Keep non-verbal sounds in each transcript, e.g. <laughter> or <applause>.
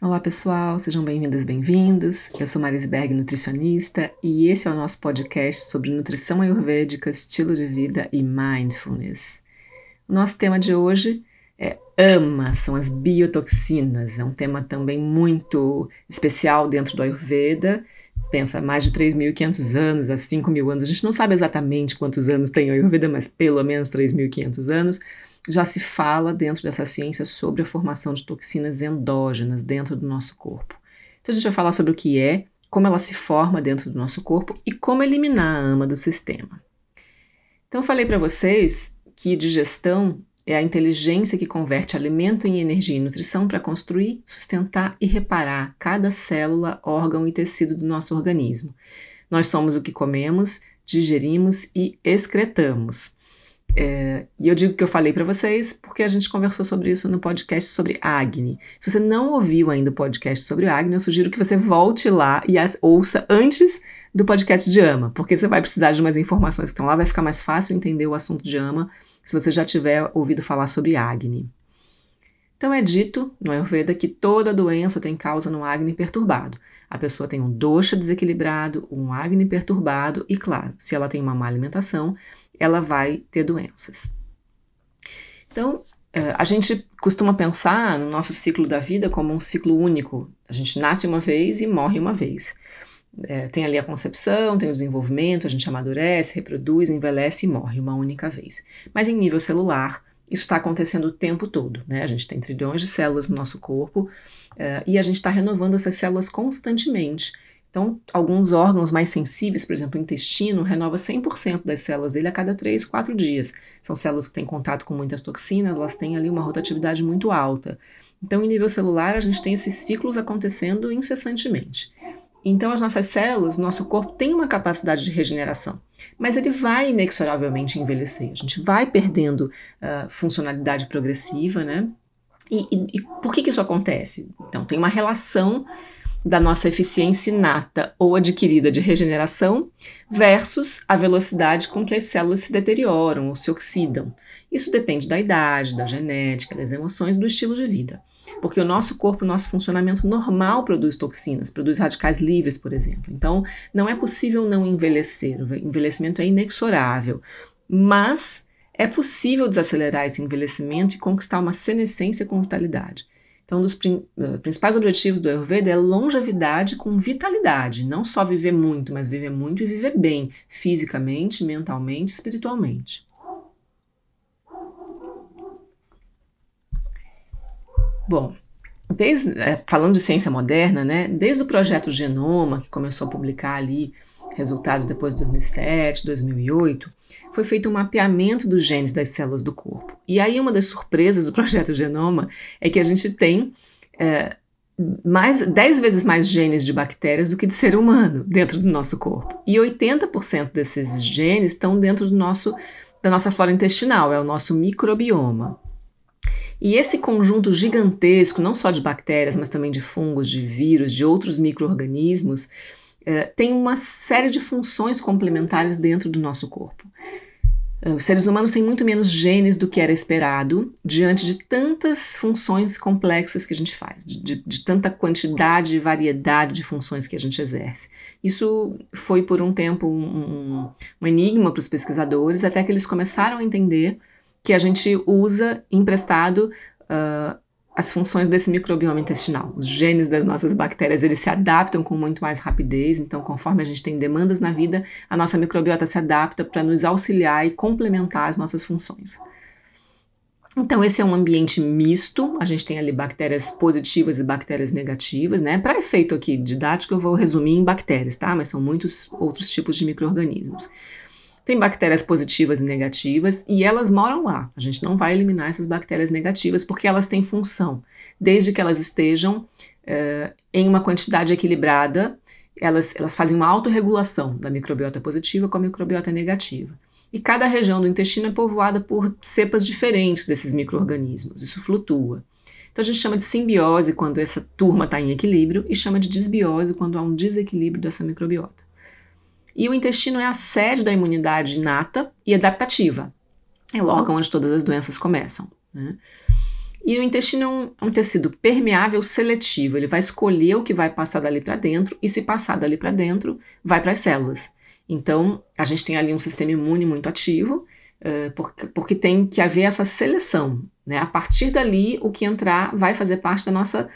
Olá pessoal, sejam bem-vindas, bem-vindos. Eu sou Marisberg, nutricionista, e esse é o nosso podcast sobre nutrição ayurvédica, estilo de vida e mindfulness. O nosso tema de hoje é AMA, são as biotoxinas. É um tema também muito especial dentro do Ayurveda. Pensa, mais de 3.500 anos, a 5.000 anos. A gente não sabe exatamente quantos anos tem o Ayurveda, mas pelo menos 3.500 anos já se fala dentro dessa ciência sobre a formação de toxinas endógenas dentro do nosso corpo. Então a gente vai falar sobre o que é, como ela se forma dentro do nosso corpo e como eliminar a ama do sistema. Então eu falei para vocês que digestão é a inteligência que converte alimento em energia e nutrição para construir, sustentar e reparar cada célula, órgão e tecido do nosso organismo. Nós somos o que comemos, digerimos e excretamos. É, e eu digo que eu falei para vocês porque a gente conversou sobre isso no podcast sobre Agni. Se você não ouviu ainda o podcast sobre Agni, eu sugiro que você volte lá e as, ouça antes do podcast de Ama, porque você vai precisar de umas informações que estão lá, vai ficar mais fácil entender o assunto de Ama se você já tiver ouvido falar sobre Agni. Então é dito no Ayurveda que toda doença tem causa no Agni perturbado. A pessoa tem um dosha desequilibrado, um Agni perturbado e, claro, se ela tem uma má alimentação, ela vai ter doenças. Então, é, a gente costuma pensar no nosso ciclo da vida como um ciclo único. A gente nasce uma vez e morre uma vez. É, tem ali a concepção, tem o desenvolvimento, a gente amadurece, reproduz, envelhece e morre uma única vez. Mas em nível celular, isso está acontecendo o tempo todo. Né? A gente tem trilhões de células no nosso corpo uh, e a gente está renovando essas células constantemente. Então, alguns órgãos mais sensíveis, por exemplo, o intestino, renova 100% das células dele a cada 3, 4 dias. São células que têm contato com muitas toxinas, elas têm ali uma rotatividade muito alta. Então, em nível celular, a gente tem esses ciclos acontecendo incessantemente. Então, as nossas células, nosso corpo tem uma capacidade de regeneração, mas ele vai inexoravelmente envelhecer. A gente vai perdendo uh, funcionalidade progressiva, né? E, e, e por que, que isso acontece? Então, tem uma relação da nossa eficiência inata ou adquirida de regeneração versus a velocidade com que as células se deterioram ou se oxidam. Isso depende da idade, da genética, das emoções, do estilo de vida. Porque o nosso corpo, o nosso funcionamento normal produz toxinas, produz radicais livres, por exemplo. Então, não é possível não envelhecer. O envelhecimento é inexorável. Mas é possível desacelerar esse envelhecimento e conquistar uma senescência com vitalidade. Então, um dos uh, principais objetivos do Ayurveda é longevidade com vitalidade, não só viver muito, mas viver muito e viver bem, fisicamente, mentalmente, espiritualmente. Bom, desde, é, falando de ciência moderna, né, desde o projeto Genoma, que começou a publicar ali resultados depois de 2007, 2008, foi feito um mapeamento dos genes das células do corpo. E aí uma das surpresas do <laughs> projeto Genoma é que a gente tem é, mais 10 vezes mais genes de bactérias do que de ser humano dentro do nosso corpo. E 80% desses genes estão dentro do nosso da nossa flora intestinal, é o nosso microbioma. E esse conjunto gigantesco, não só de bactérias, mas também de fungos, de vírus, de outros micro-organismos, é, tem uma série de funções complementares dentro do nosso corpo. É, os seres humanos têm muito menos genes do que era esperado diante de tantas funções complexas que a gente faz, de, de, tanta quantidade e variedade de funções que a gente exerce. Isso foi por um tempo um, um, enigma para os pesquisadores, até que eles começaram a entender que a gente usa emprestado uh, as funções desse microbioma intestinal. Os genes das nossas bactérias, eles se adaptam com muito mais rapidez, então conforme a gente tem demandas na vida, a nossa microbiota se adapta para nos auxiliar e complementar as nossas funções. Então, esse é um ambiente misto, a gente tem ali bactérias positivas e bactérias negativas, né? Para efeito aqui didático, eu vou resumir em bactérias, tá? Mas são muitos outros tipos de micro-organismos. Tem bactérias positivas e negativas e elas moram lá. A gente não vai eliminar essas bactérias negativas porque elas têm função. Desde que elas estejam uh, em uma quantidade equilibrada, elas, elas fazem uma autorregulação da microbiota positiva com a microbiota negativa. E cada região do intestino é povoada por cepas diferentes desses micro-organismos. Isso flutua. Então a gente chama de simbiose quando essa turma está em equilíbrio e chama de desbiose quando há um desequilíbrio dessa microbiota. E o intestino é a sede da imunidade inata e adaptativa. É o órgão onde todas as doenças começam. Né? E o intestino é um, é um tecido permeável seletivo, ele vai escolher o que vai passar dali para dentro, e se passar dali para dentro, vai para as células. Então, a gente tem ali um sistema imune muito ativo, uh, porque, porque tem que haver essa seleção. Né? A partir dali, o que entrar vai fazer parte da nossa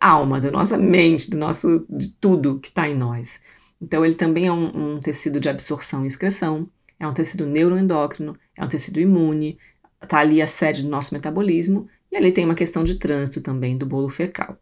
alma, da nossa mente, do nosso, de tudo que está em nós. Então, ele também é um, um tecido de absorção e excreção, é um tecido neuroendócrino, é um tecido imune, está ali a sede do nosso metabolismo, e ali tem uma questão de trânsito também do bolo fecal.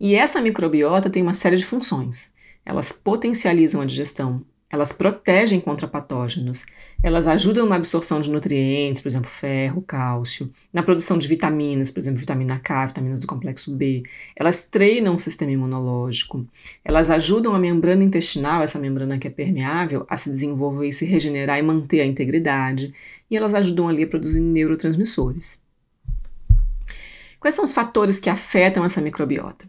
E essa microbiota tem uma série de funções. Elas potencializam a digestão, elas protegem contra patógenos, elas ajudam na absorção de nutrientes, por exemplo, ferro, cálcio, na produção de vitaminas, por exemplo, vitamina K, vitaminas do complexo B. Elas treinam o sistema imunológico, elas ajudam a membrana intestinal, essa membrana que é permeável, a se desenvolver e se regenerar e manter a integridade, e elas ajudam ali a produzir neurotransmissores. Quais são os fatores que afetam essa microbiota?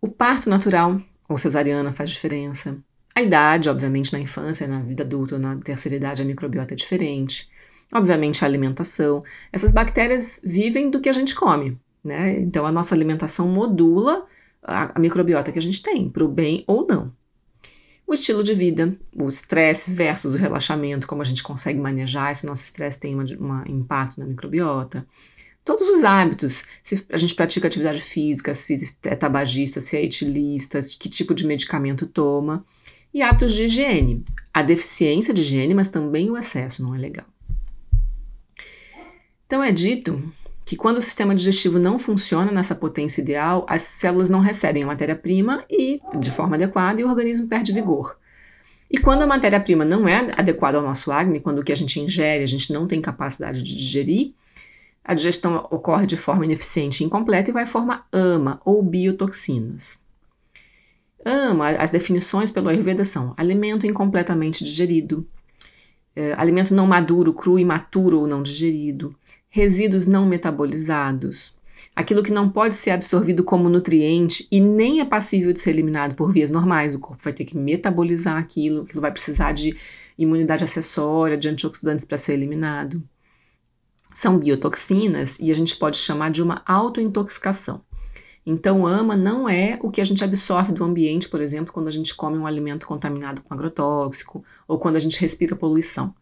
O parto natural ou cesariana faz diferença. A idade, obviamente, na infância, na vida adulta na terceira idade, a microbiota é diferente. Obviamente, a alimentação. Essas bactérias vivem do que a gente come, né? Então, a nossa alimentação modula a, a microbiota que a gente tem, para o bem ou não. O estilo de vida, o estresse versus o relaxamento, como a gente consegue manejar se nosso estresse tem um impacto na microbiota todos os hábitos. Se a gente pratica atividade física, se é tabagista, se é etilista, que tipo de medicamento toma. E hábitos de higiene. A deficiência de higiene, mas também o excesso não é legal. Então é dito que quando o sistema digestivo não funciona nessa potência ideal, as células não recebem a matéria-prima e de forma adequada e o organismo perde vigor. E quando a matéria-prima não é adequada ao nosso acne, quando o que a gente ingere a gente não tem capacidade de digerir, a digestão ocorre de forma ineficiente e incompleta e vai formar AMA ou biotoxinas. AMA, as definições pelo Ayurveda são alimento incompletamente digerido, é, alimento não maduro, cru, imaturo ou não digerido, resíduos não metabolizados, aquilo que não pode ser absorvido como nutriente e nem é passível de ser eliminado por vias normais. O corpo vai ter que metabolizar aquilo, aquilo vai precisar de imunidade acessória, de antioxidantes para ser eliminado são biotoxinas e a gente pode chamar de uma autointoxicação. Então, AMA não é o que a gente absorve do ambiente, por exemplo, quando a gente come um alimento contaminado com agrotóxico ou quando a gente respira poluição.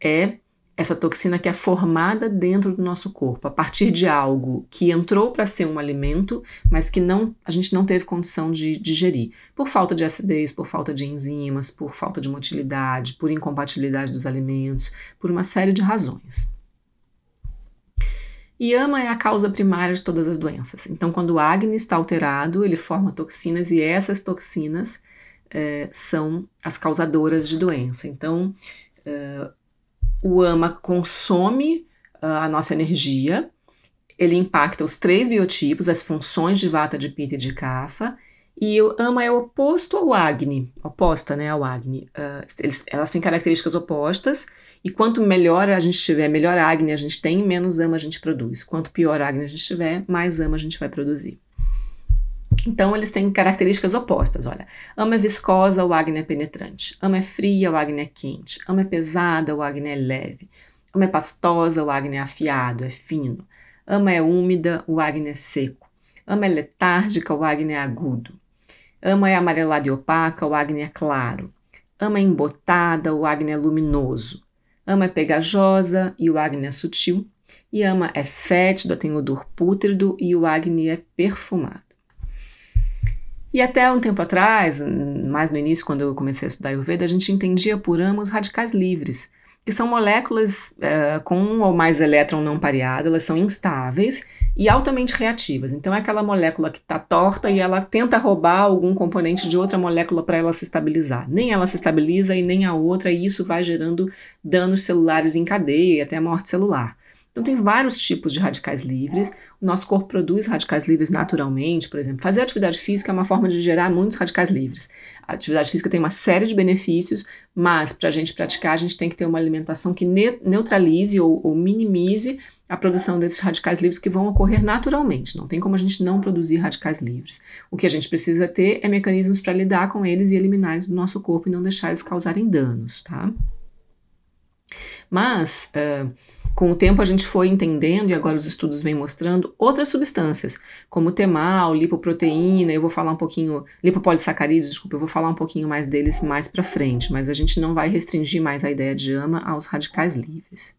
É essa toxina que é formada dentro do nosso corpo a partir de algo que entrou para ser um alimento, mas que não a gente não teve condição de digerir, por falta de acidez, por falta de enzimas, por falta de motilidade, por incompatibilidade dos alimentos, por uma série de razões. E ama é a causa primária de todas as doenças. Então, quando o Agni está alterado, ele forma toxinas e essas toxinas é, são as causadoras de doença. Então, é, o ama consome a nossa energia, ele impacta os três biotipos, as funções de Vata, de Pitta e de Kapha, e o ama é oposto ao Agni, oposta né, ao Agni. Uh, eles, elas têm características opostas, e quanto melhor a gente tiver, melhor Agni a gente tem, menos ama a gente produz. Quanto pior Agni a gente tiver, mais ama a gente vai produzir. Então, eles têm características opostas, olha. Ama é viscosa, o Agni é penetrante. Ama é fria, o Agni é quente. Ama é pesada, o Agni é leve. Ama é pastosa, o Agni é afiado, é fino. Ama é úmida, o Agni é seco. Ama é letárgica, o Agni é agudo. Ama é amarelada e opaca, o Agni é claro. Ama é embotada, o Agni é luminoso. Ama é pegajosa e o Agni é sutil. E ama é fétida, tem odor pútrido e o Agni é perfumado. E até um tempo atrás, mais no início, quando eu comecei a estudar Ayurveda, a gente entendia por ama os radicais livres, que são moléculas uh, com um ou mais elétron não pareado, elas são instáveis e altamente reativas. Então é aquela molécula que está torta e ela tenta roubar algum componente de outra molécula para ela se estabilizar. Nem ela se estabiliza e nem a outra, e isso vai gerando danos celulares em cadeia e até a morte celular. Então, tem vários tipos de radicais livres. O nosso corpo produz radicais livres naturalmente, por exemplo. Fazer atividade física é uma forma de gerar muitos radicais livres. A atividade física tem uma série de benefícios, mas para a gente praticar, a gente tem que ter uma alimentação que ne neutralize ou, ou minimize a produção desses radicais livres que vão ocorrer naturalmente. Não tem como a gente não produzir radicais livres. O que a gente precisa ter é mecanismos para lidar com eles e eliminar eles do nosso corpo e não deixar eles causarem danos, tá? Mas. Uh, Com o tempo a gente foi entendendo, e agora os estudos vêm mostrando, outras substâncias, como temal, lipoproteína, eu vou falar um pouquinho, lipopolissacarídeos, desculpa, eu vou falar um pouquinho mais deles mais para frente, mas a gente não vai restringir mais a ideia de ama aos radicais livres.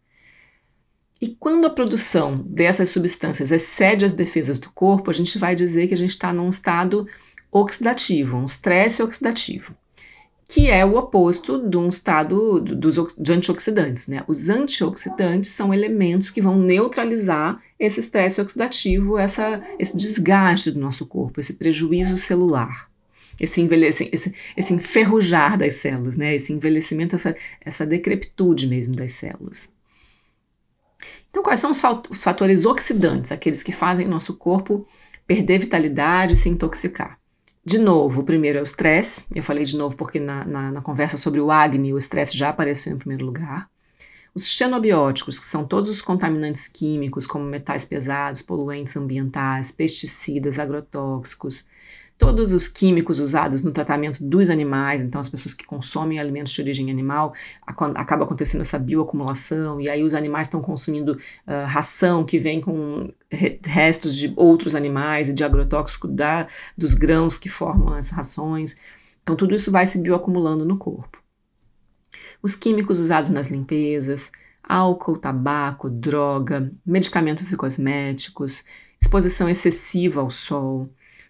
E quando a produção dessas substâncias excede as defesas do corpo, a gente vai dizer que a gente está num estado oxidativo, um estresse oxidativo, que é o oposto de um estado dos antioxidantes. Né? Os antioxidantes são elementos que vão neutralizar esse estresse oxidativo, essa, esse desgaste do nosso corpo, esse prejuízo celular. Esse, envelhece, esse, esse enferrujar das células, né? esse envelhecimento, essa, essa decrepitude mesmo das células. Então, quais são os fatores oxidantes, aqueles que fazem o nosso corpo perder vitalidade e se intoxicar? De novo, o primeiro é o estresse. Eu falei de novo porque na, na, na conversa sobre o Agni, o estresse já apareceu em primeiro lugar. Os xenobióticos, que são todos os contaminantes químicos, como metais pesados, poluentes ambientais, pesticidas, agrotóxicos, todos os químicos usados no tratamento dos animais, então as pessoas que consomem alimentos de origem animal, acaba acontecendo essa bioacumulação, e aí os animais estão consumindo uh, ração que vem com restos de outros animais e de agrotóxico da, dos grãos que formam as rações. Então tudo isso vai se bioacumulando no corpo. Os químicos usados nas limpezas, álcool, tabaco, droga, medicamentos e cosméticos, exposição excessiva ao sol,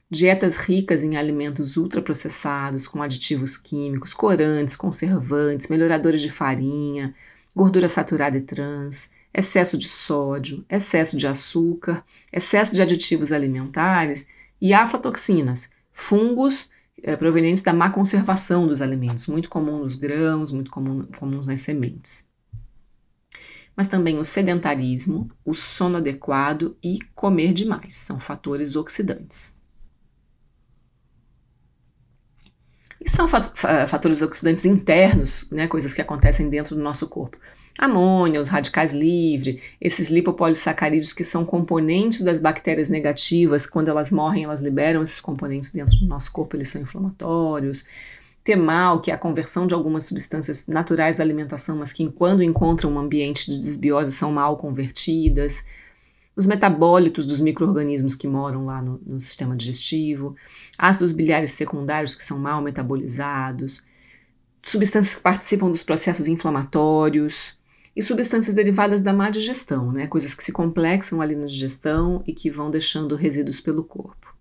Dietas ricas em alimentos ultraprocessados, com aditivos químicos, corantes, conservantes, melhoradores de farinha, gordura saturada e trans, excesso de sódio, excesso de açúcar, excesso de aditivos alimentares e aflatoxinas, fungos é, provenientes da má conservação dos alimentos, muito comum nos grãos, muito comum, comuns nas sementes. Mas também o sedentarismo, o sono adequado e comer demais são fatores oxidantes. E são fatores oxidantes internos, né, coisas que acontecem dentro do nosso corpo. Amônia, os radicais livres, esses lipopolissacarídeos que são componentes das bactérias negativas, quando elas morrem, elas liberam esses componentes dentro do nosso corpo, eles são inflamatórios. Temal, que é a conversão de algumas substâncias naturais da alimentação, mas que quando encontram um ambiente de desbiose são mal convertidas os metabólitos dos micro-organismos que moram lá no, no, sistema digestivo, ácidos biliares secundários que são mal metabolizados, substâncias que participam dos processos inflamatórios e substâncias derivadas da má digestão, né, coisas que se complexam ali na digestão e que vão deixando resíduos pelo corpo.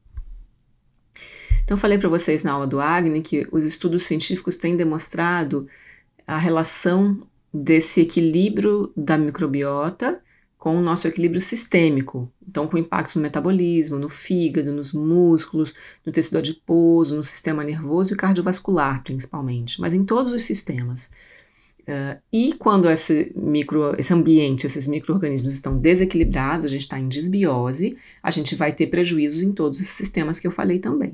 Então, falei para vocês na aula do Agni que os estudos científicos têm demonstrado a relação desse equilíbrio da microbiota com o nosso equilíbrio sistêmico, então com impactos no metabolismo, no fígado, nos músculos, no tecido adiposo, no sistema nervoso e cardiovascular, principalmente, mas em todos os sistemas. Uh, e quando esse, micro, esse ambiente, esses micro-organismos estão desequilibrados, a gente está em desbiose, a gente vai ter prejuízos em todos esses sistemas que eu falei também.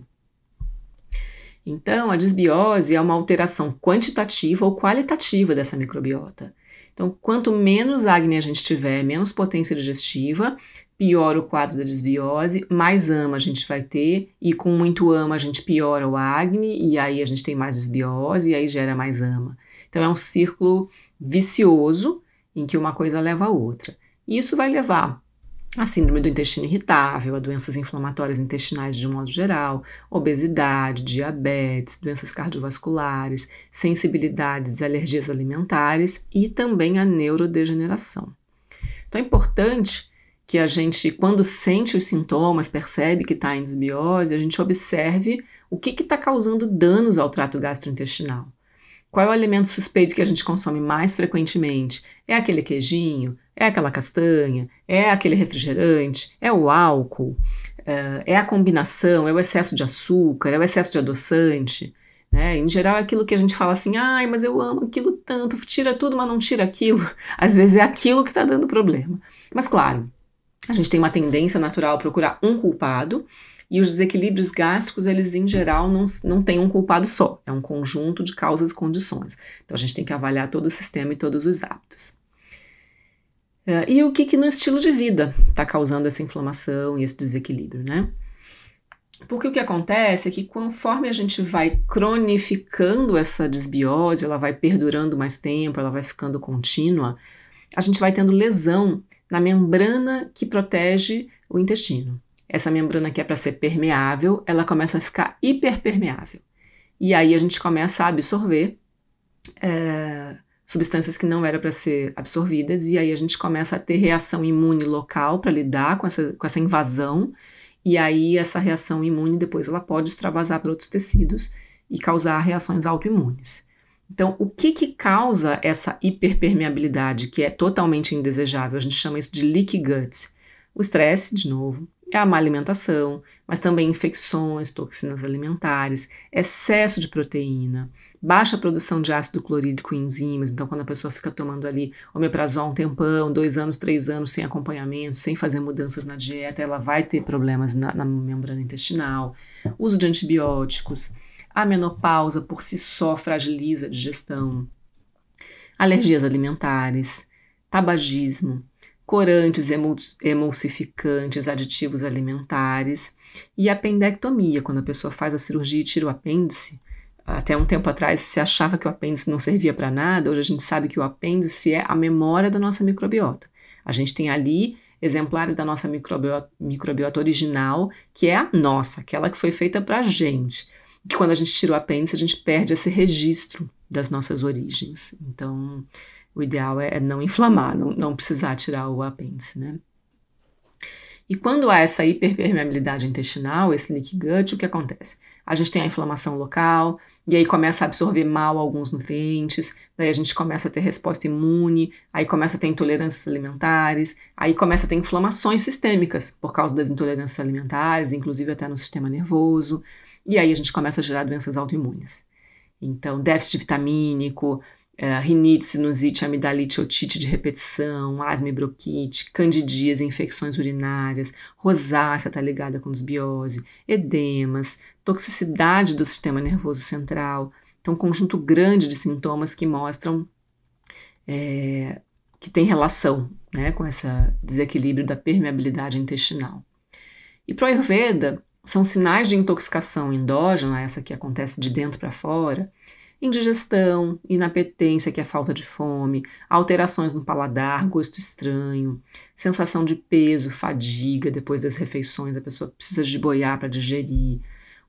Então, a desbiose é uma alteração quantitativa ou qualitativa dessa microbiota. Então, quanto menos acne a gente tiver, menos potência digestiva, pior o quadro da desbiose, mais ama a gente vai ter, e com muito ama a gente piora o acne, e aí a gente tem mais desbiose, e aí gera mais ama. Então, é um círculo vicioso em que uma coisa leva a outra. E isso vai levar a síndrome do intestino irritável, a doenças inflamatórias intestinais de um modo geral, obesidade, diabetes, doenças cardiovasculares, sensibilidades e alergias alimentares e também a neurodegeneração. Então é importante que a gente, quando sente os sintomas, percebe que está em desbiose, a gente observe o que está causando danos ao trato gastrointestinal. Qual é o alimento suspeito que a gente consome mais frequentemente? É aquele queijinho? É aquela castanha? É aquele refrigerante? É o álcool? É, é a combinação? É o excesso de açúcar? É o excesso de adoçante? Né? Em geral, é aquilo que a gente fala assim, ai, mas eu amo aquilo tanto, tira tudo, mas não tira aquilo. <laughs> Às vezes é aquilo que está dando problema. Mas claro, a gente tem uma tendência natural a procurar um culpado, e os desequilíbrios gástricos, eles em geral não, não têm um culpado só, é um conjunto de causas e condições. Então a gente tem que avaliar todo o sistema e todos os hábitos. Uh, e o que, que no estilo de vida está causando essa inflamação e esse desequilíbrio, né? Porque o que acontece é que conforme a gente vai cronificando essa desbiose, ela vai perdurando mais tempo, ela vai ficando contínua, a gente vai tendo lesão na membrana que protege o intestino. Essa membrana que é para ser permeável, ela começa a ficar hiperpermeável. E aí a gente começa a absorver é, substâncias que não eram para ser absorvidas, e aí a gente começa a ter reação imune local para lidar com essa, com essa invasão, e aí essa reação imune depois ela pode extravasar para outros tecidos e causar reações autoimunes. Então, o que, que causa essa hiperpermeabilidade que é totalmente indesejável? A gente chama isso de leaky gut. O estresse, de novo, é a má alimentação, mas também infecções, toxinas alimentares, excesso de proteína, baixa produção de ácido clorídrico e enzimas. Então, quando a pessoa fica tomando ali omeprazol um tempão, dois anos, três anos sem acompanhamento, sem fazer mudanças na dieta, ela vai ter problemas na, na membrana intestinal. Uso de antibióticos. A menopausa por si só fragiliza a digestão. Alergias alimentares, tabagismo, corantes, emulsificantes, aditivos alimentares e apendectomia, quando a pessoa faz a cirurgia e tira o apêndice. Até um tempo atrás se achava que o apêndice não servia para nada, hoje a gente sabe que o apêndice é a memória da nossa microbiota. A gente tem ali exemplares da nossa microbiota, microbiota original, que é a nossa, aquela que foi feita para a gente. Que quando a gente tira o apêndice, a gente perde esse registro das nossas origens. Então, o ideal é não inflamar, não, não precisar tirar o apêndice, né? E quando há essa hiperpermeabilidade intestinal, esse leaky gut, o que acontece? A gente tem a inflamação local, e aí começa a absorver mal alguns nutrientes, daí a gente começa a ter resposta imune, aí começa a ter intolerâncias alimentares, aí começa a ter inflamações sistêmicas por causa das intolerâncias alimentares, inclusive até no sistema nervoso, e aí a gente começa a gerar doenças autoimunes. Então, déficit vitamínico, é, rinite, sinusite, amidalite, otite de repetição, asma e bronquite, candidíase, infecções urinárias, rosácea está ligada com desbiose, edemas, toxicidade do sistema nervoso central. Então, um conjunto grande de sintomas que mostram é, que tem relação né, com esse desequilíbrio da permeabilidade intestinal. E para o Ayurveda, são sinais de intoxicação endógena, essa que acontece de dentro para fora, indigestão, inapetência, que é falta de fome, alterações no paladar, gosto estranho, sensação de peso, fadiga depois das refeições, a pessoa precisa de boiar para digerir,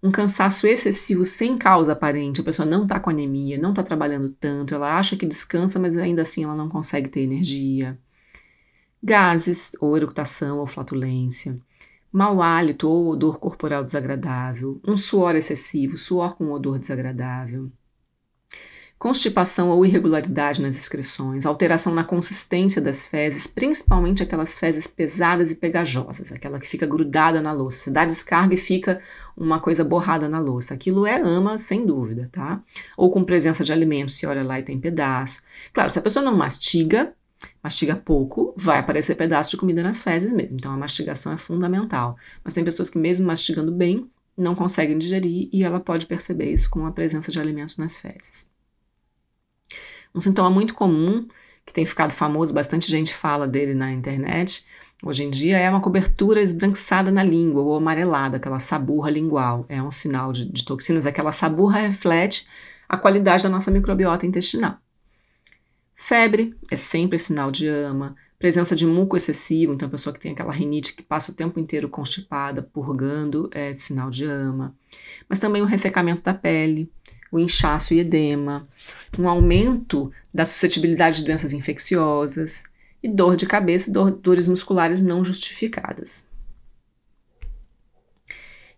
um cansaço excessivo sem causa aparente, a pessoa não está com anemia, não está trabalhando tanto, ela acha que descansa, mas ainda assim ela não consegue ter energia. Gases, ou eructação, ou flatulência. Mau hálito ou odor corporal desagradável, um suor excessivo, suor com odor desagradável constipação ou irregularidade nas excreções, alteração na consistência das fezes, principalmente aquelas fezes pesadas e pegajosas, aquela que fica grudada na louça. Você dá descarga e fica uma coisa borrada na louça. Aquilo é ama, sem dúvida, tá? Ou com presença de alimentos, se olha lá e tem pedaço. Claro, se a pessoa não mastiga, mastiga pouco, vai aparecer pedaço de comida nas fezes mesmo. Então a mastigação é fundamental. Mas tem pessoas que, mesmo mastigando bem, não conseguem digerir e ela pode perceber isso com a presença de alimentos nas fezes. Um sintoma muito comum, que tem ficado famoso, bastante gente fala dele na internet, hoje em dia, é uma cobertura esbranquiçada na língua ou amarelada, aquela saburra lingual. É um sinal de, de toxinas. Aquela saburra reflete a qualidade da nossa microbiota intestinal. Febre é sempre sinal de ama. Presença de muco excessivo, então a pessoa que tem aquela rinite que passa o tempo inteiro constipada, purgando, é sinal de ama. Mas também o ressecamento da pele, o inchaço e edema, um aumento da suscetibilidade de doenças infecciosas e dor de cabeça e dor, dores musculares não justificadas.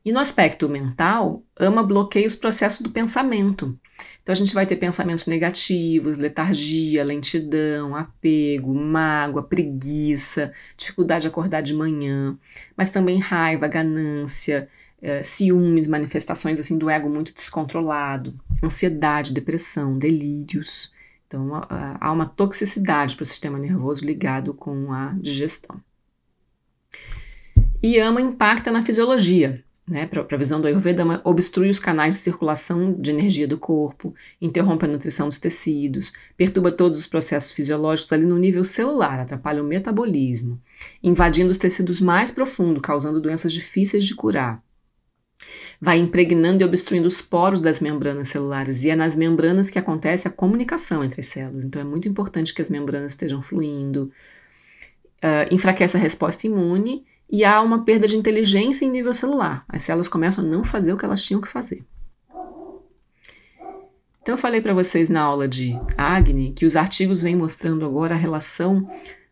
E no aspecto mental, ama bloqueia os processos do pensamento. Então a gente vai ter pensamentos negativos, letargia, lentidão, apego, mágoa, preguiça, dificuldade de acordar de manhã, mas também raiva, ganância, é, ciúmes, manifestações assim do ego muito descontrolado, ansiedade, depressão, delírios. Então há uma toxicidade para o sistema nervoso ligado com a digestão. E ama impacta na fisiologia. Né, para a visão do Ayurveda, obstrui os canais de circulação de energia do corpo, interrompe a nutrição dos tecidos, perturba todos os processos fisiológicos ali no nível celular, atrapalha o metabolismo, invadindo os tecidos mais profundos, causando doenças difíceis de curar. Vai impregnando e obstruindo os poros das membranas celulares, e é nas membranas que acontece a comunicação entre as células. Então é muito importante que as membranas estejam fluindo, uh, enfraquece a resposta imune e há uma perda de inteligência em nível celular. As células começam a não fazer o que elas tinham que fazer. Então eu falei para vocês na aula de Agni que os artigos vêm mostrando agora a relação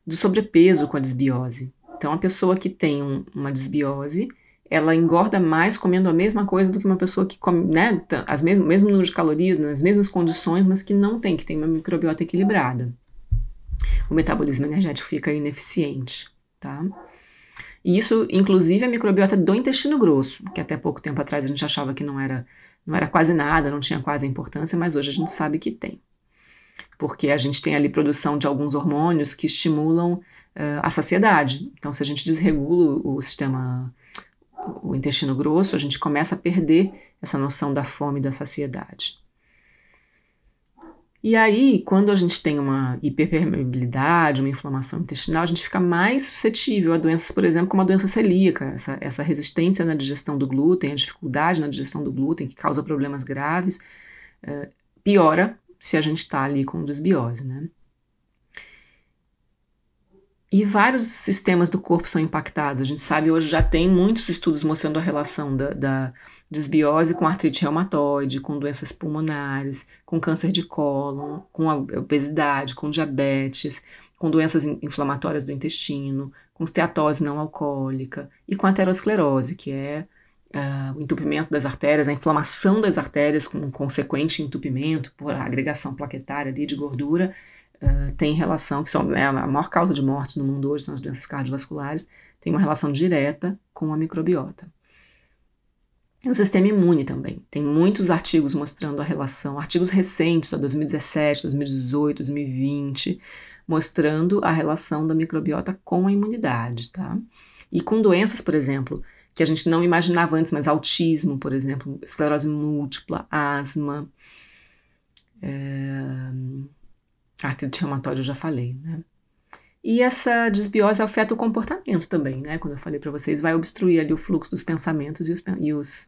do sobrepeso com a desbiose. Então a pessoa que tem um, uma desbiose, ela engorda mais comendo a mesma coisa do que uma pessoa que come, né, as mesmas, mesmo número de calorias, nas mesmas condições, mas que não tem, que tem uma microbiota equilibrada. O metabolismo energético fica ineficiente, tá? E isso, inclusive, a microbiota do intestino grosso, que até pouco tempo atrás a gente achava que não era não era quase nada, não tinha quase importância, mas hoje a gente sabe que tem. Porque a gente tem ali produção de alguns hormônios que estimulam uh, a saciedade. Então, se a gente desregula o sistema, o intestino grosso, a gente começa a perder essa noção da fome e da saciedade. E aí, quando a gente tem uma hiperpermeabilidade, uma inflamação intestinal, a gente fica mais suscetível a doenças, por exemplo, como a doença celíaca, essa, essa resistência na digestão do glúten, a dificuldade na digestão do glúten, que causa problemas graves, uh, piora se a gente está ali com desbiose, né? E vários sistemas do corpo são impactados. A gente sabe hoje já tem muitos estudos mostrando a relação da, da desbiose com artrite reumatoide, com doenças pulmonares, com câncer de cólon, com obesidade, com diabetes, com doenças inflamatórias do intestino, com esteatose não alcoólica e com aterosclerose, que é uh, o entupimento das artérias, a inflamação das artérias com consequente entupimento por agregação plaquetária de gordura, uh, tem relação, que são é a maior causa de mortes no mundo hoje, são as doenças cardiovasculares, tem uma relação direta com a microbiota. O sistema imune também. Tem muitos artigos mostrando a relação, artigos recentes, 2017, 2018, 2020, mostrando a relação da microbiota com a imunidade, tá? E com doenças, por exemplo, que a gente não imaginava antes, mas autismo, por exemplo, esclerose múltipla, asma, é, artrite reumatoide, eu já falei, né? E essa desbiose afeta o comportamento também, né? Como eu falei para vocês, vai obstruir ali o fluxo dos pensamentos e, os, e, os,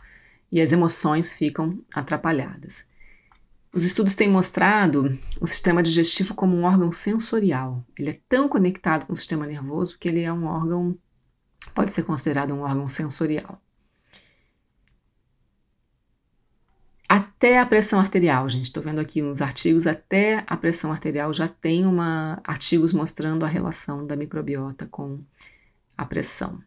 e as emoções ficam atrapalhadas. Os estudos têm mostrado o sistema digestivo como um órgão sensorial. Ele é tão conectado com o sistema nervoso que ele é um órgão, pode ser considerado um órgão sensorial. Até a pressão arterial, gente. Estou vendo aqui uns artigos, até a pressão arterial já tem uma, artigos mostrando a relação da microbiota com a pressão.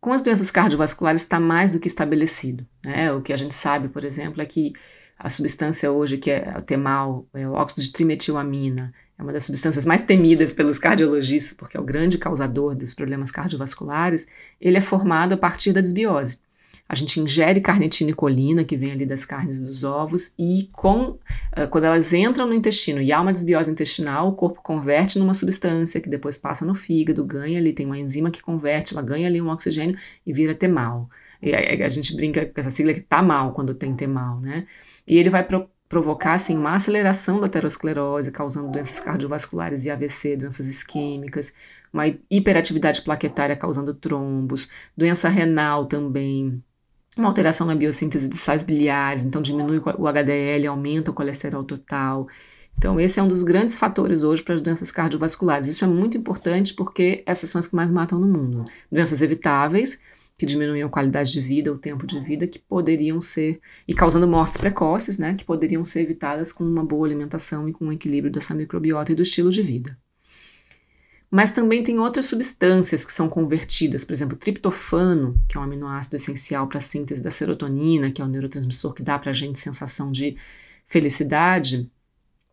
Com as doenças cardiovasculares está mais do que estabelecido. Né? O que a gente sabe, por exemplo, é que a substância hoje que é temal, é o óxido de trimetilamina, é uma das substâncias mais temidas pelos cardiologistas, porque é o grande causador dos problemas cardiovasculares, ele é formado a partir da desbiose. A gente ingere carnitina e colina, que vem ali das carnes dos ovos, e com, uh, quando elas entram no intestino e há uma desbiose intestinal, o corpo converte numa substância que depois passa no fígado, ganha ali, tem uma enzima que converte, ela ganha ali um oxigênio e vira temal. E a, a gente brinca com essa sigla que tá mal quando tem temal, né? E ele vai pro, provocar assim uma aceleração da aterosclerose, causando doenças cardiovasculares e AVC, doenças isquêmicas, uma hiperatividade plaquetária causando trombos, doença renal também, uma alteração na biossíntese de sais biliares, então diminui o HDL, aumenta o colesterol total. Então, esse é um dos grandes fatores hoje para as doenças cardiovasculares. Isso é muito importante porque essas são as que mais matam no mundo. Doenças evitáveis, que diminuem a qualidade de vida, o tempo de vida, que poderiam ser, e causando mortes precoces, né, que poderiam ser evitadas com uma boa alimentação e com um equilíbrio dessa microbiota e do estilo de vida. Mas também tem outras substâncias que são convertidas, por exemplo, triptofano, que é um aminoácido essencial para a síntese da serotonina, que é o neurotransmissor que dá para a gente sensação de felicidade.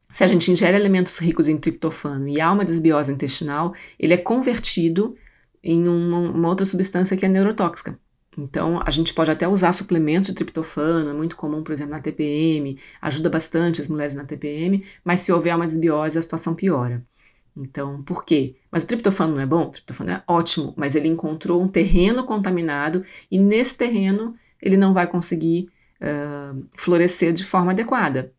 Se a gente ingere alimentos ricos em triptofano e há uma desbiose intestinal, ele é convertido em uma, uma outra substância que é neurotóxica. Então, a gente pode até usar suplementos de triptofano, é muito comum, por exemplo, na TPM, ajuda bastante as mulheres na TPM, mas se houver uma desbiose, a situação piora. Então, por quê? Mas o triptofano não é bom? O triptofano é ótimo, mas ele encontrou um terreno contaminado e nesse terreno ele não vai conseguir uh, florescer de forma adequada.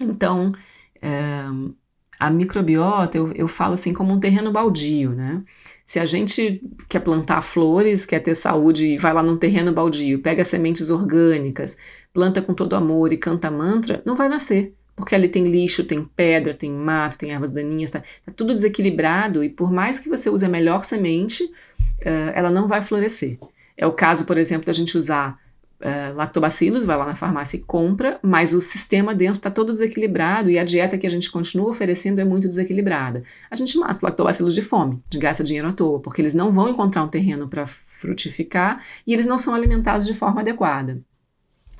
Então, uh, a microbiota eu, eu falo assim como um terreno baldio, né? Se a gente quer plantar flores, quer ter saúde e vai lá num terreno baldio, pega sementes orgânicas, planta com todo amor e canta mantra, não vai nascer. Porque ali tem lixo, tem pedra, tem mato, tem ervas daninhas, tá, tá tudo desequilibrado e por mais que você use a melhor semente, uh, ela não vai florescer. É o caso, por exemplo, da gente usar uh, lactobacilos, vai lá na farmácia e compra, mas o sistema dentro está todo desequilibrado e a dieta que a gente continua oferecendo é muito desequilibrada. A gente mata os lactobacilos de fome, de gasta dinheiro à toa, porque eles não vão encontrar um terreno para frutificar e eles não são alimentados de forma adequada.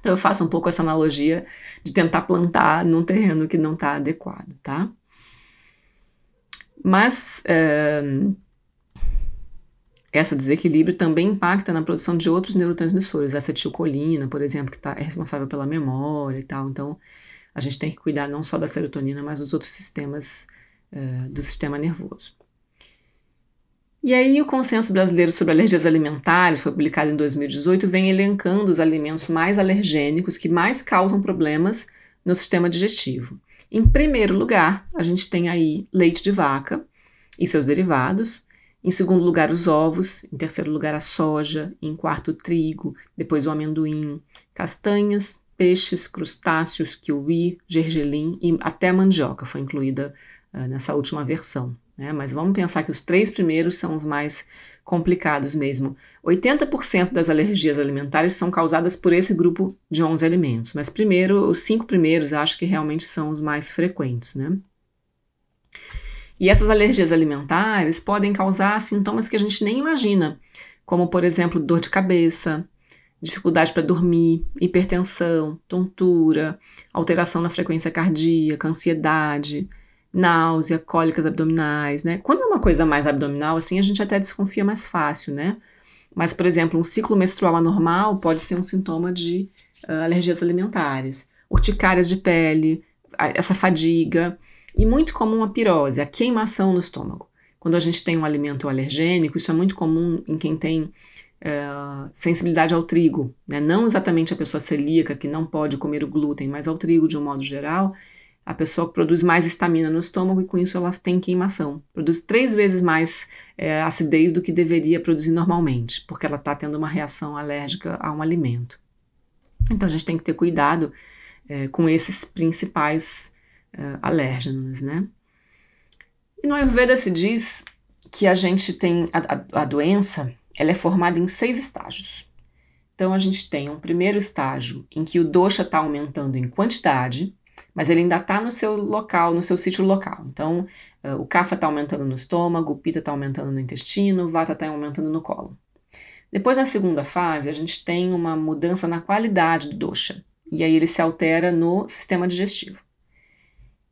Então eu faço um pouco essa analogia de tentar plantar num terreno que não está adequado, tá? Mas uh, esse desequilíbrio também impacta na produção de outros neurotransmissores, a acetilcolina, por exemplo, que tá, é responsável pela memória e tal. Então, a gente tem que cuidar não só da serotonina, mas dos outros sistemas uh, do sistema nervoso. E aí, o Consenso Brasileiro sobre Alergias Alimentares, foi publicado em 2018, vem elencando os alimentos mais alergênicos que mais causam problemas no sistema digestivo. Em primeiro lugar, a gente tem aí leite de vaca e seus derivados, em segundo lugar, os ovos. Em terceiro lugar, a soja. Em quarto, o trigo. Depois, o amendoim. Castanhas, peixes, crustáceos, kiwi, gergelim e até mandioca foi incluída uh, nessa última versão. Né? Mas vamos pensar que os três primeiros são os mais complicados mesmo. 80% das alergias alimentares são causadas por esse grupo de 11 alimentos, mas primeiro, os cinco primeiros acho que realmente são os mais frequentes, né? E essas alergias alimentares podem causar sintomas que a gente nem imagina, como, por exemplo, dor de cabeça, dificuldade para dormir, hipertensão, tontura, alteração na frequência cardíaca, ansiedade, náusea, cólicas abdominais, né? Quando é uma coisa mais abdominal, assim, a gente até desconfia mais fácil, né? Mas, por exemplo, um ciclo menstrual anormal pode ser um sintoma de uh, alergias alimentares. Urticárias de pele, essa fadiga, e muito comum a pirose, a queimação no estômago. Quando a gente tem um alimento alergênico, isso é muito comum em quem tem é, sensibilidade ao trigo, né? não exatamente a pessoa celíaca que não pode comer o glúten, mas ao trigo de um modo geral, a pessoa produz mais estamina no estômago e com isso ela tem queimação. Produz três vezes mais é, acidez do que deveria produzir normalmente, porque ela está tendo uma reação alérgica a um alimento. Então a gente tem que ter cuidado é, com esses principais uh, alérgenos, né? E no Ayurveda se diz que a gente tem a, a, a doença, ela é formada em seis estágios. Então a gente tem um primeiro estágio em que o dosha está aumentando em quantidade, mas ele ainda está no seu local, no seu sítio local. Então uh, o kapha está aumentando no estômago, o pita está aumentando no intestino, o vata está aumentando no colo. Depois, na segunda fase, a gente tem uma mudança na qualidade do dosha, e aí ele se altera no sistema digestivo.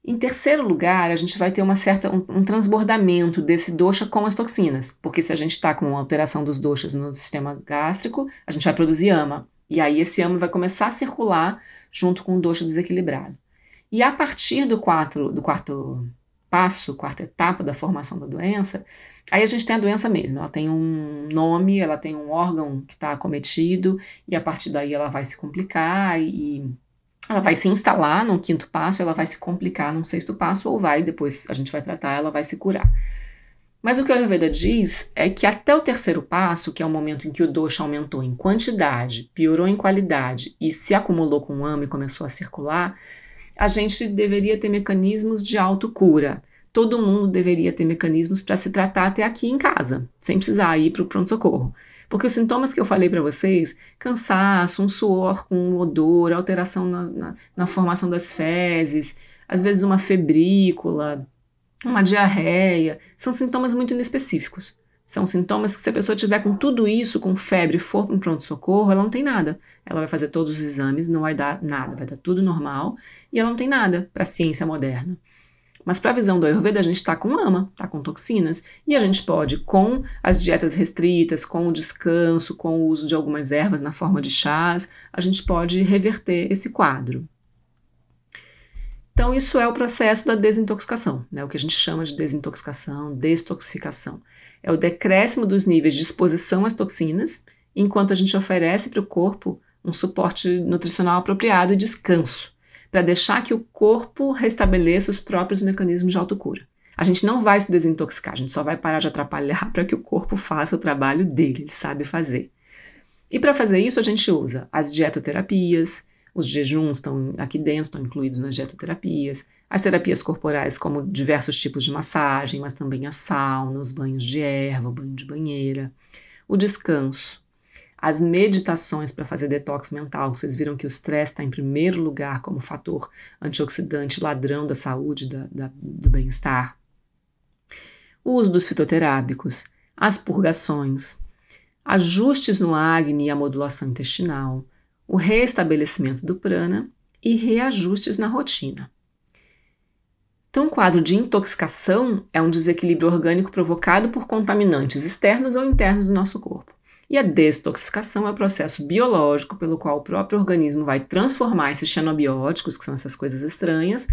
Em terceiro lugar, a gente vai ter uma certa, um, um transbordamento desse dosha com as toxinas, porque se a gente está com alteração dos doshas no sistema gástrico, a gente vai produzir ama, e aí esse ama vai começar a circular junto com o dosha desequilibrado. E a partir do, quatro, do quarto passo, quarta etapa da formação da doença, aí a gente tem a doença mesmo. Ela tem um nome, ela tem um órgão que está acometido, e a partir daí ela vai se complicar e ela vai se instalar num quinto passo, ela vai se complicar num sexto passo, ou vai, depois a gente vai tratar, ela vai se curar. Mas o que a Ayurveda diz é que até o terceiro passo, que é o momento em que o dosha aumentou em quantidade, piorou em qualidade e se acumulou com o ama e começou a circular, a gente deveria ter mecanismos de autocura. Todo mundo deveria ter mecanismos para se tratar até aqui em casa, sem precisar ir para o pronto-socorro. Porque os sintomas que eu falei para vocês, cansaço, um suor com odor, alteração na, na, na formação das fezes, às vezes uma febrícula, uma diarreia, são sintomas muito inespecíficos. São sintomas que se a pessoa tiver com tudo isso, com febre, for para um pronto-socorro, ela não tem nada. Ela vai fazer todos os exames, não vai dar nada, vai dar tudo normal, e ela não tem nada para a ciência moderna. Mas para a visão do Ayurveda, a gente está com ama, está com toxinas, e a gente pode, com as dietas restritas, com o descanso, com o uso de algumas ervas na forma de chás, a gente pode reverter esse quadro. Então, isso é o processo da desintoxicação, né? o que a gente chama de desintoxicação, destoxificação. É o decréscimo dos níveis de exposição às toxinas, enquanto a gente oferece para o corpo um suporte nutricional apropriado e descanso para deixar que o corpo restabeleça os próprios mecanismos de autocura. A gente não vai se desintoxicar, a gente só vai parar de atrapalhar <laughs> para que o corpo faça o trabalho dele, ele sabe fazer. E para fazer isso, a gente usa as dietoterapias, os jejuns estão aqui dentro, estão incluídos nas dietoterapias, as terapias corporais, como diversos tipos de massagem, mas também a sauna, os banhos de erva, o banho de banheira, o descanso, as meditações para fazer detox mental. Vocês viram que o estresse está em primeiro lugar como fator antioxidante, ladrão da saúde, da, da, do bem-estar. O uso dos fitoterápicos, as purgações, ajustes no acne e a modulação intestinal, o reestabelecimento do prana e reajustes na rotina. Então, o quadro de intoxicação é um desequilíbrio orgânico provocado por contaminantes externos ou internos do nosso corpo. E a detoxificação é o processo biológico pelo qual o próprio organismo vai transformar esses xenobióticos, que são essas coisas estranhas,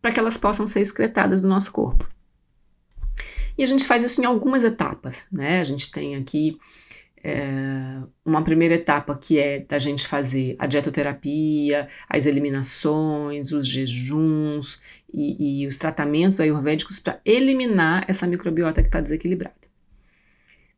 para que elas possam ser excretadas do nosso corpo. E a gente faz isso em algumas etapas, né? A gente tem aqui é, uma primeira etapa que é da gente fazer a dietoterapia, as eliminações, os jejuns e, e os tratamentos ayurvédicos para eliminar essa microbiota que está desequilibrada.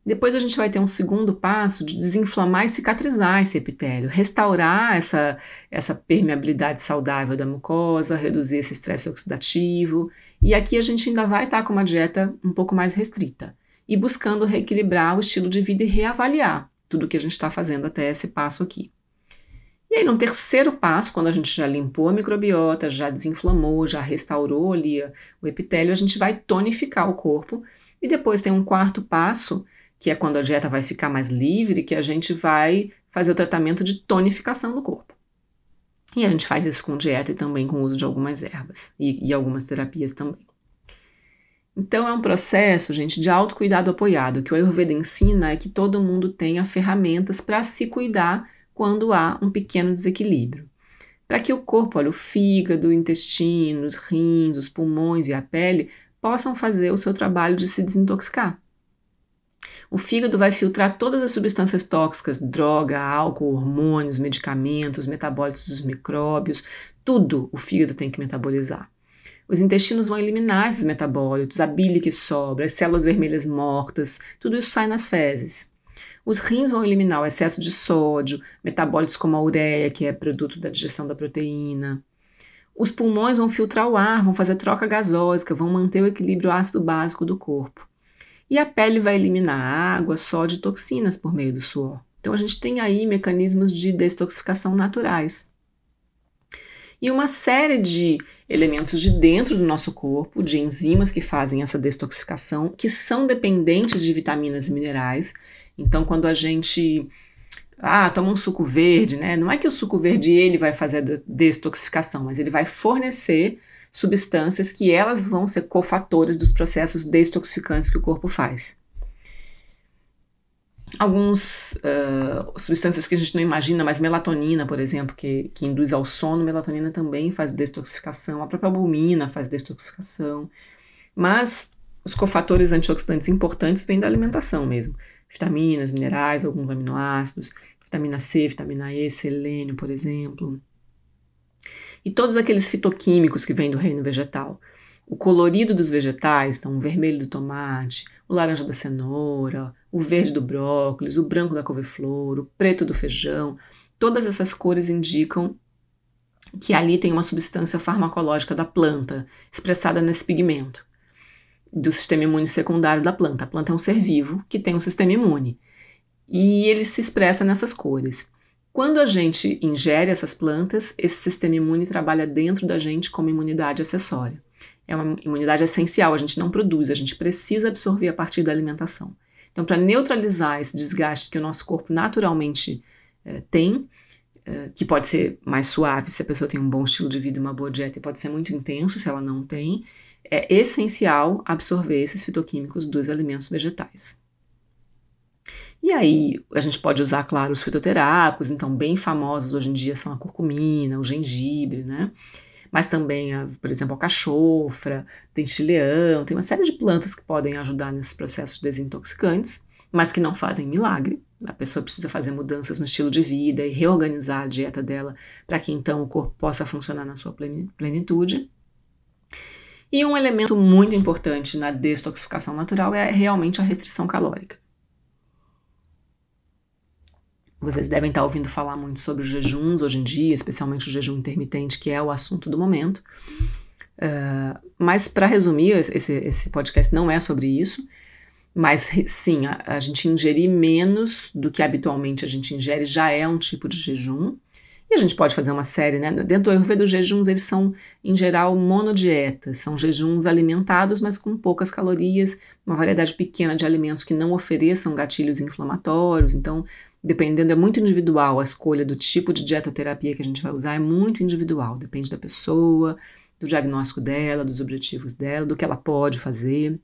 Depois a gente vai ter um segundo passo de desinflamar e cicatrizar esse epitélio, restaurar essa, essa permeabilidade saudável da mucosa, reduzir esse estresse oxidativo. E aqui a gente ainda vai estar tá com uma dieta um pouco mais restrita e buscando reequilibrar o estilo de vida e reavaliar tudo o que a gente está fazendo até esse passo aqui. E aí, no terceiro passo, quando a gente já limpou a microbiota, já desinflamou, já restaurou ali o epitélio, a gente vai tonificar o corpo. E depois tem um quarto passo, que é quando a dieta vai ficar mais livre, que a gente vai fazer o tratamento de tonificação do corpo. E a gente faz isso com dieta e também com o uso de algumas ervas e, e algumas terapias também. Então é um processo, gente, de autocuidado apoiado. O que o Ayurveda ensina é que todo mundo tenha ferramentas para se cuidar quando há um pequeno desequilíbrio. Para que o corpo, olha, o fígado, o intestino, os rins, os pulmões e a pele possam fazer o seu trabalho de se desintoxicar. O fígado vai filtrar todas as substâncias tóxicas, droga, álcool, hormônios, medicamentos, metabólitos dos micróbios, tudo o fígado tem que metabolizar. Os intestinos vão eliminar esses metabólitos, a bile que sobra, as células vermelhas mortas, tudo isso sai nas fezes. Os rins vão eliminar o excesso de sódio, metabólitos como a ureia, que é produto da digestão da proteína. Os pulmões vão filtrar o ar, vão fazer troca gasósica, vão manter o equilíbrio ácido básico do corpo. E a pele vai eliminar água, sódio e toxinas por meio do suor. Então a gente tem aí mecanismos de detoxificação naturais e uma série de elementos de dentro do nosso corpo, de enzimas que fazem essa detoxificação, que são dependentes de vitaminas e minerais. Então, quando a gente ah, toma um suco verde, né? Não é que o suco verde ele vai fazer a detoxificação, mas ele vai fornecer substâncias que elas vão ser cofatores dos processos detoxificantes que o corpo faz algumas uh, substâncias que a gente não imagina, mas melatonina, por exemplo, que, que induz ao sono, melatonina também faz detoxificação, a própria albumina faz detoxificação, mas os cofatores antioxidantes importantes vêm da alimentação mesmo, vitaminas, minerais, alguns aminoácidos, vitamina C, vitamina E, selênio, por exemplo, e todos aqueles fitoquímicos que vêm do reino vegetal. O colorido dos vegetais, então o vermelho do tomate, o laranja da cenoura, o verde do brócolis, o branco da couve-flor, o preto do feijão, todas essas cores indicam que ali tem uma substância farmacológica da planta, expressada nesse pigmento, do sistema imune secundário da planta. A planta é um ser vivo que tem um sistema imune e ele se expressa nessas cores. Quando a gente ingere essas plantas, esse sistema imune trabalha dentro da gente como imunidade acessória é uma imunidade essencial, a gente não produz, a gente precisa absorver a partir da alimentação. Então, para neutralizar esse desgaste que o nosso corpo naturalmente é, tem, é, que pode ser mais suave se a pessoa tem um bom estilo de vida uma boa dieta, e pode ser muito intenso se ela não tem, é essencial absorver esses fitoquímicos dos alimentos vegetais. E aí, a gente pode usar, claro, os fitoterápicos, então, bem famosos hoje em dia são a curcumina, o gengibre, né? Mas também, a, por exemplo, a cachofra, dente-leão, tem uma série de plantas que podem ajudar nesses processos desintoxicantes, mas que não fazem milagre. A pessoa precisa fazer mudanças no estilo de vida e reorganizar a dieta dela para que então o corpo possa funcionar na sua plenitude. E um elemento muito importante na detoxificação natural é realmente a restrição calórica. Vocês devem estar ouvindo falar muito sobre os jejuns hoje em dia, especialmente o jejum intermitente, que é o assunto do momento. Uh, mas, para resumir, esse, esse podcast não é sobre isso. Mas sim, a, a, gente ingerir menos do que habitualmente a gente ingere já é um tipo de jejum. E a gente pode fazer uma série, né? Dentro do Ayurveda, os jejuns, eles são, em geral, monodietas. São jejuns alimentados, mas com poucas calorias, uma variedade pequena de alimentos que não ofereçam gatilhos inflamatórios. Então, dependendo, é muito individual a escolha do tipo de dietoterapia que a gente vai usar, é muito individual. Depende da pessoa, do diagnóstico dela, dos objetivos dela, do que ela pode fazer.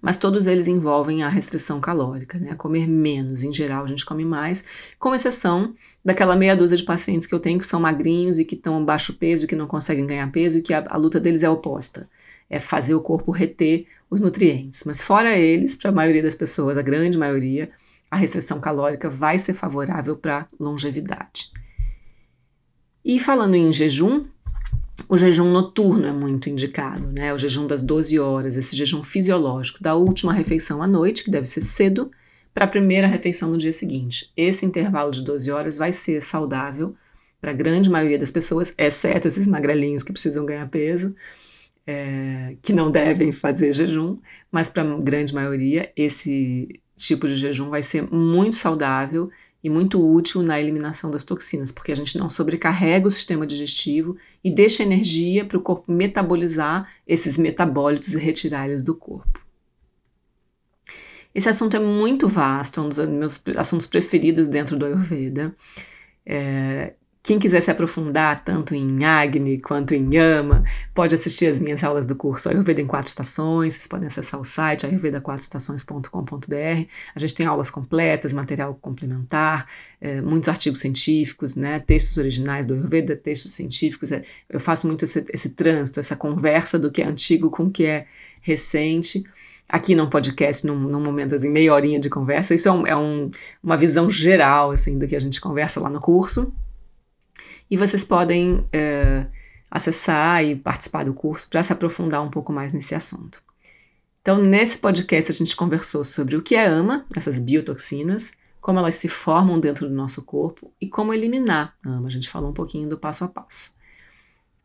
Mas todos eles envolvem a restrição calórica, né? Comer menos. Em geral, a gente come mais, com exceção daquela meia dúzia de pacientes que eu tenho que são magrinhos e que estão baixo peso e que não conseguem ganhar peso e que a, a luta deles é oposta. É fazer o corpo reter os nutrientes. Mas fora eles, para a maioria das pessoas, a grande maioria, a restrição calórica vai ser favorável para longevidade. E falando em jejum, o jejum noturno é muito indicado, né? O jejum das 12 horas, esse jejum fisiológico da última refeição à noite, que deve ser cedo, para a primeira refeição no dia seguinte. Esse intervalo de 12 horas vai ser saudável para a grande maioria das pessoas, exceto esses magrelinhos que precisam ganhar peso, é, que não devem fazer jejum, mas para a grande maioria esse tipo de jejum vai ser muito saudável e muito útil na eliminação das toxinas, porque a gente não sobrecarrega o sistema digestivo e deixa energia para o corpo metabolizar esses metabólitos e retirar eles do corpo. Esse assunto é muito vasto, é um dos meus assuntos preferidos dentro do Ayurveda. É, quem quiser se aprofundar tanto em Agni quanto em Yama, pode assistir as minhas aulas do curso Ayurveda em Quatro Estações. Vocês podem acessar o site ayurveda4estações.com.br. A gente tem aulas completas, material complementar, é, muitos artigos científicos, né, textos originais do Ayurveda, textos científicos. É, eu faço muito esse, esse trânsito, essa conversa do que é antigo com o que é recente aqui num podcast, num, num, momento assim, meia horinha de conversa. Isso é, um, é um, uma visão geral assim do que a gente conversa lá no curso e vocês podem é, acessar e participar do curso para se aprofundar um pouco mais nesse assunto. Então, nesse podcast, a gente conversou sobre o que é AMA, essas biotoxinas, como elas se formam dentro do nosso corpo e como eliminar a AMA. A gente falou um pouquinho do passo a passo.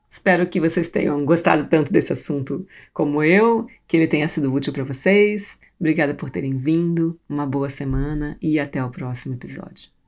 Espero que vocês tenham gostado tanto desse assunto como eu, que ele tenha sido útil para vocês. Obrigada por terem vindo, uma boa semana e até o próximo episódio.